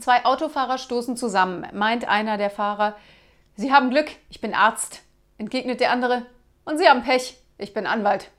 Zwei Autofahrer stoßen zusammen, meint einer der Fahrer. Sie haben Glück, ich bin Arzt, entgegnet der andere. Und Sie haben Pech, ich bin Anwalt.